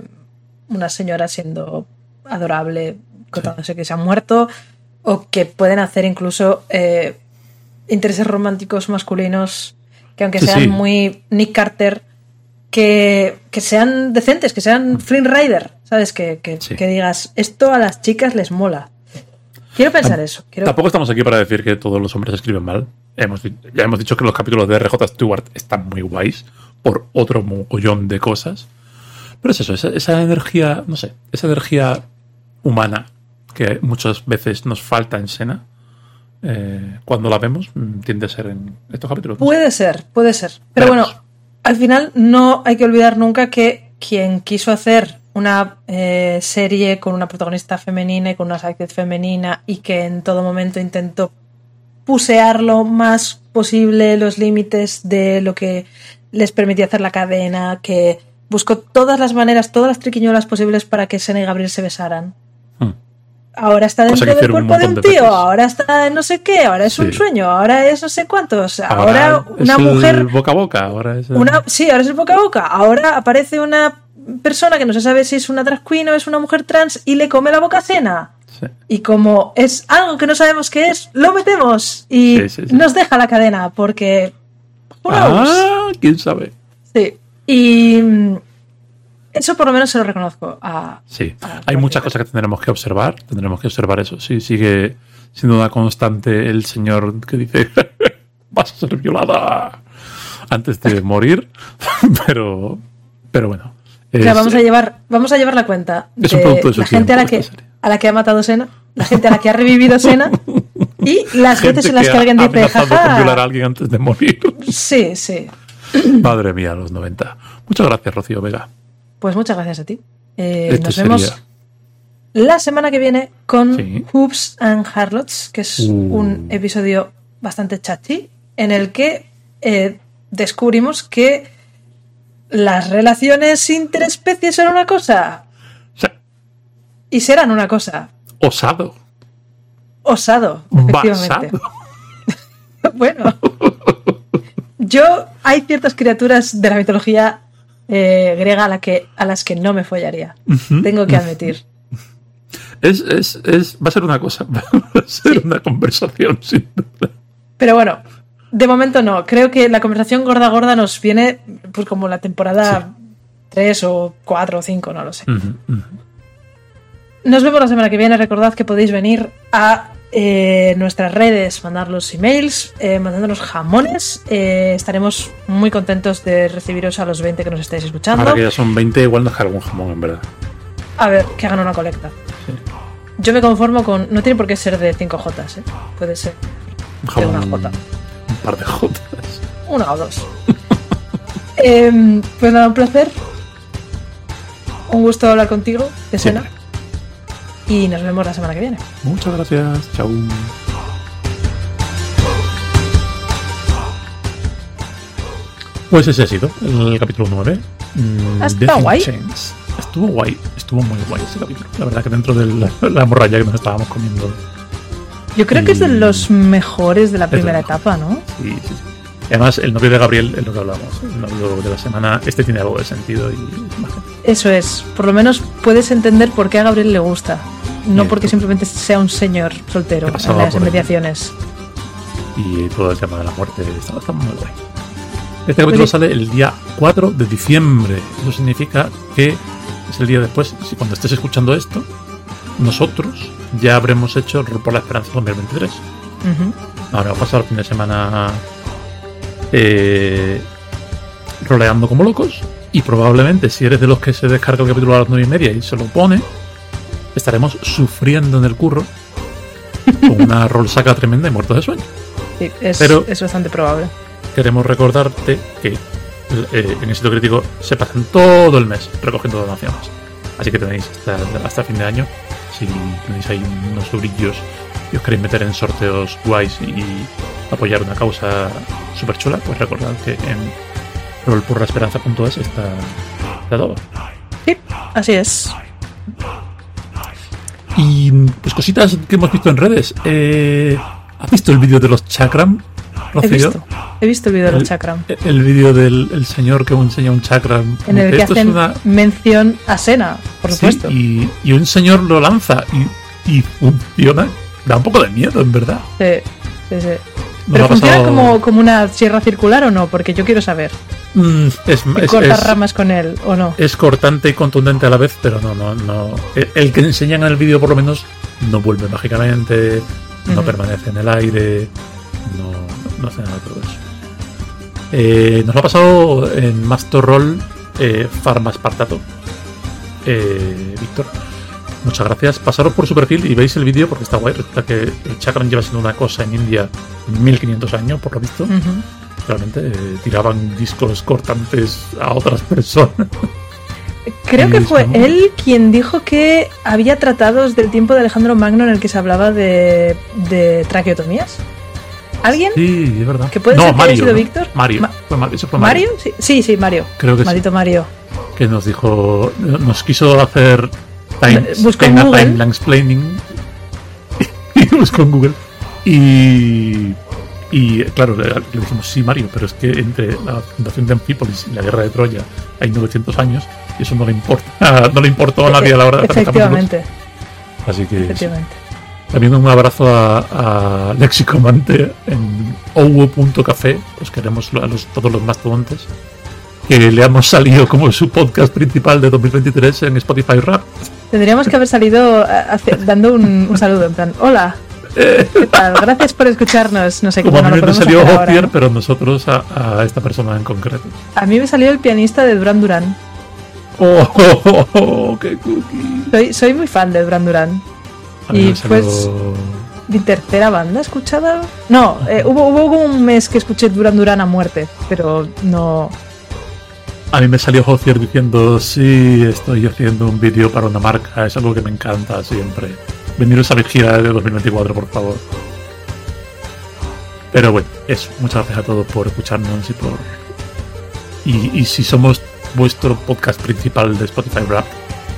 una señora siendo adorable contándose que se ha muerto o que pueden hacer incluso eh, intereses románticos masculinos que aunque sean muy Nick Carter que, sean decentes, que sean Flynn Rider, ¿sabes? Que, digas, esto a las chicas les mola. Quiero pensar eso. Tampoco estamos aquí para decir que todos los hombres escriben mal. Hemos, ya hemos dicho que los capítulos de RJ Stewart están muy guays por otro mogollón de cosas. Pero es eso, esa, energía, no sé, esa energía humana que muchas veces nos falta en Sena, eh, cuando la vemos, mm, tiende a ser en estos capítulos. Puede ser, puede ser. Pero bueno, al final no hay que olvidar nunca que quien quiso hacer una eh, serie con una protagonista femenina y con una actriz femenina y que en todo momento intentó pusear lo más posible los límites de lo que les permitía hacer la cadena, que buscó todas las maneras, todas las triquiñuelas posibles para que Sena y Gabriel se besaran. Ahora está dentro del cuerpo de un tío, ahora está no sé qué, ahora es un sueño, ahora es no sé cuántos, ahora, ahora una mujer. boca a boca, ahora es. Una, sí, ahora es el boca a boca, ahora aparece una persona que no se sabe si es una drag queen o es una mujer trans y le come la boca a cena. Y como es algo que no sabemos qué es, lo metemos y nos deja la cadena porque... Ah, quién sabe. Sí. Y eso por lo menos se lo reconozco a... Sí, hay muchas cosas que tendremos que observar, tendremos que observar eso. Sí, sigue siendo una constante el señor que dice, vas a ser violada antes de morir, pero, pero bueno vamos a llevar, vamos a llevar la cuenta de, la gente a la que a la que ha matado Sena, la gente a la que ha revivido Sena y las veces en las que, alguien dice jaja. violar a alguien antes de morir. Sí, sí. Madre mía, los 90. Muchas gracias, Rocío Vega. Pues muchas gracias a ti. Eh, nos vemos la semana que viene con Hoops and Harlots, que es uh. un episodio bastante chachi, en el que eh, descubrimos que las relaciones interespecies son una cosa. Y serán una cosa. Osado. Osado, efectivamente. bueno. Yo hay ciertas criaturas de la mitología eh, griega a, la que, a las que no me follaría. Tengo que admitir. Es, es, es, va a ser una cosa, va a ser una conversación, sin Pero bueno, de momento no. Creo que la conversación gorda gorda nos viene pues como la temporada 3 o 4 o 5, no lo sé. Nos vemos la semana que viene. Recordad que podéis venir a eh, nuestras redes, mandar los emails, eh, mandándonos jamones. Eh, estaremos muy contentos de recibiros a los 20 que nos estáis escuchando. Ahora que ya son 20, igual nos algún jamón, en verdad. A ver, que hagan una colecta. Yo me conformo con. No tiene por qué ser de 5 Jotas, ¿eh? Puede ser de una J par de jotas. Una o dos. Em, pues nada, un placer. Un gusto hablar contigo, de cena. Y nos vemos la semana que viene. Muchas gracias. Chao. Pues ese ha sido el capítulo 9. Mm, ¿Está guay? Estuvo guay, estuvo muy guay ese capítulo. La verdad que dentro de la, la morralla que nos estábamos comiendo yo creo que es de los mejores de la primera etapa, ¿no? Sí, sí, sí. Además, el novio de Gabriel es lo que hablamos. El novio de la semana, este tiene algo de sentido y Eso es. Por lo menos puedes entender por qué a Gabriel le gusta. No porque simplemente sea un señor soltero en las inmediaciones. Y todo el tema de la muerte está, muy guay. Este capítulo sale el día 4 de diciembre. Eso significa que es el día después, si cuando estés escuchando esto, nosotros ya habremos hecho por la Esperanza 2023. Ahora va a pasar el fin de semana eh, roleando como locos. Y probablemente, si eres de los que se descarga el capítulo a las 9 y media y se lo pone, estaremos sufriendo en el curro con una saca tremenda y muertos de sueño. Sí, es, Pero es bastante probable. Queremos recordarte que eh, en el sitio crítico se pasan todo el mes recogiendo donaciones. Así que tenéis hasta, hasta fin de año si tenéis ahí unos sobrillos y os queréis meter en sorteos guays y apoyar una causa súper chula, pues recordad que en rollpurraesperanza.es está, está todo. Sí, así es. Y pues cositas que hemos visto en redes. Eh, ¿Has visto el vídeo de los chakram? He visto, he visto el vídeo de los chakram. El, vídeo del señor que enseña un chakram. En el que hacen mención a Sena, por supuesto. Y, un señor lo lanza y, funciona. Da un poco de miedo, en verdad. Sí, sí, sí. ¿Pero funciona como, como, una sierra circular o no? Porque yo quiero saber. Mm, es, cortas ramas con él o no? Es cortante y contundente a la vez, pero no, no, no. El, que enseñan en el vídeo, por lo menos, no vuelve mágicamente, no permanece en el aire, no, no hace nada de todo eso. Eh, nos lo ha pasado en Master Roll eh, Farma Espartato. Eh, Víctor, muchas gracias. Pasaros por su perfil y veis el vídeo porque está guay. Resulta que el chakram lleva siendo una cosa en India 1500 años, por lo visto. realmente eh, tiraban discos cortantes a otras personas. Creo que fue él quien dijo que había tratados del tiempo de Alejandro Magno en el que se hablaba de, de traqueotomías. ¿Alguien? Sí, es verdad. ¿Que puede no, ser que Mario, haya sido ¿no? Víctor? Mario. Ma- Fue Ma- eso fue ¿Mario? Sí, sí, sí, Mario. Creo que sí. Maldito Mario. Que nos dijo, nos quiso hacer time, Buscó en time- Google. timeline explaining y buscó en Google y y claro le, le dijimos sí Mario pero es que entre la fundación de Anfípolis y la guerra de Troya hay 900 años y eso no le importa no le importó a nadie a la hora de. Efectivamente, así que efectivamente. también un abrazo a, a Lexicomante en owo.café os queremos a los, todos los mastodontes que le hemos salido como su podcast principal de 2023 en Spotify Rap Tendríamos que haber salido eh, hace- dando un, un saludo, en plan, hola, ¿qué tal? Gracias por escucharnos. No sé cómo a no mí lo salió pero nosotros a, a esta persona en concreto. A mí me salió el pianista de Duran Duran. ¡Oh, oh, oh, oh, qué cookie! Soy, soy muy fan de Duran Duran. Y salió- pues- Mi tercera banda escuchada. No, eh, hubo, hubo un mes que escuché Duran Duran a muerte, pero no. A mí me salió Hozier diciendo, sí, estoy haciendo un vídeo para una marca, es algo que me encanta siempre. Veniros a mi gira de 2024, por favor. Pero bueno, eso. Muchas gracias a todos por escucharnos y por... Y, y si somos vuestro podcast principal de Spotify Rap,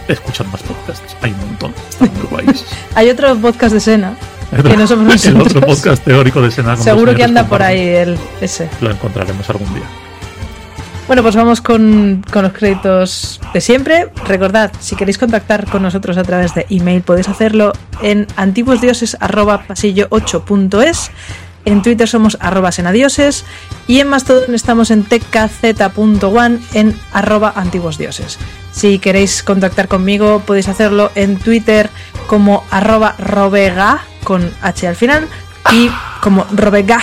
escuchad más podcasts. Hay un montón. Están muy guays. Hay otro podcast de Sena, que no somos El otro podcast teórico de Sena. Seguro que anda por ahí el, ese. Lo encontraremos algún día. Bueno, pues vamos con, con los créditos de siempre. Recordad, si queréis contactar con nosotros a través de email, podéis hacerlo en antiguosdioses.pasillo8.es. En Twitter somos arroba senadioses y en Mastodon estamos en tkz.one en arroba antiguosdioses. Si queréis contactar conmigo podéis hacerlo en Twitter como arroba robega con h al final y como robega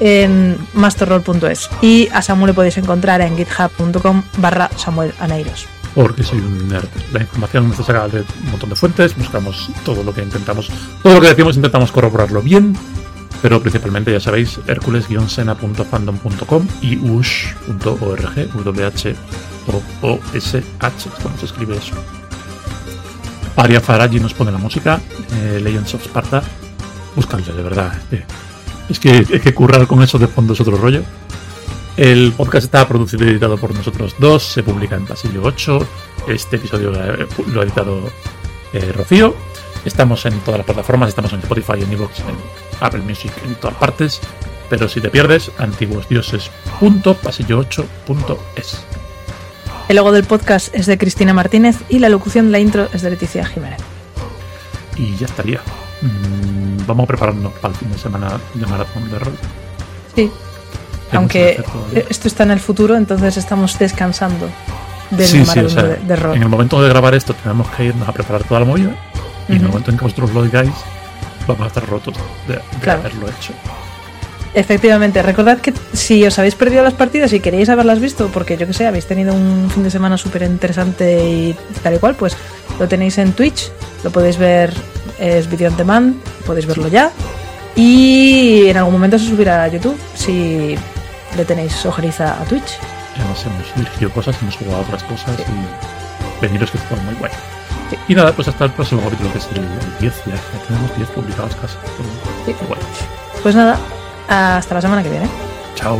en masterroll.es y a Samuel le podéis encontrar en github.com barra Samuel Aneiros. Porque soy un nerd. La información está sacada de un montón de fuentes. Buscamos todo lo que intentamos. Todo lo que decimos intentamos corroborarlo bien. Pero principalmente, ya sabéis, hercules-sena.fandom.com y ush.org, W-H-O-O-S-H, ¿cómo se escribe eso? Aria Faraji nos pone la música, eh, Legends of Sparta. Buscadle, de verdad. eh. Es que, es que currar con eso de fondo es otro rollo. El podcast está producido y editado por nosotros dos, se publica en Pasillo 8. Este episodio lo ha, ha editado eh, Rocío. Estamos en todas las plataformas, estamos en Spotify, en Evox, en Apple Music, en todas partes. Pero si te pierdes, antiguosdioses.pasillo8.es. El logo del podcast es de Cristina Martínez y la locución de la intro es de Leticia Jiménez. Y ya estaría. Mm, vamos a prepararnos para el fin de semana de maratón de rol. Sí, ¿Qué aunque todavía? esto está en el futuro, entonces estamos descansando del Sí, sí, maratón o sea, de, de rol. en el momento de grabar esto tenemos que irnos a preparar toda la movida y en el momento en que vosotros lo digáis vamos a estar rotos de, de Claro. haberlo hecho. Efectivamente, recordad que si os habéis perdido las partidas y queréis haberlas visto, porque yo que sé, habéis tenido un fin de semana súper interesante y tal y cual, pues lo tenéis en Twitch, lo podéis ver, es video on demand, podéis verlo ya. Y en algún momento se subirá a YouTube si le tenéis ojeriza a Twitch. Además hemos dirigido cosas, hemos jugado otras cosas y veniros que está muy guay. Sí. Y nada, pues hasta el próximo capítulo que es el, el 10, ya, ya tenemos 10 publicados casi. Sí. Pues nada, hasta la semana que viene. Chao.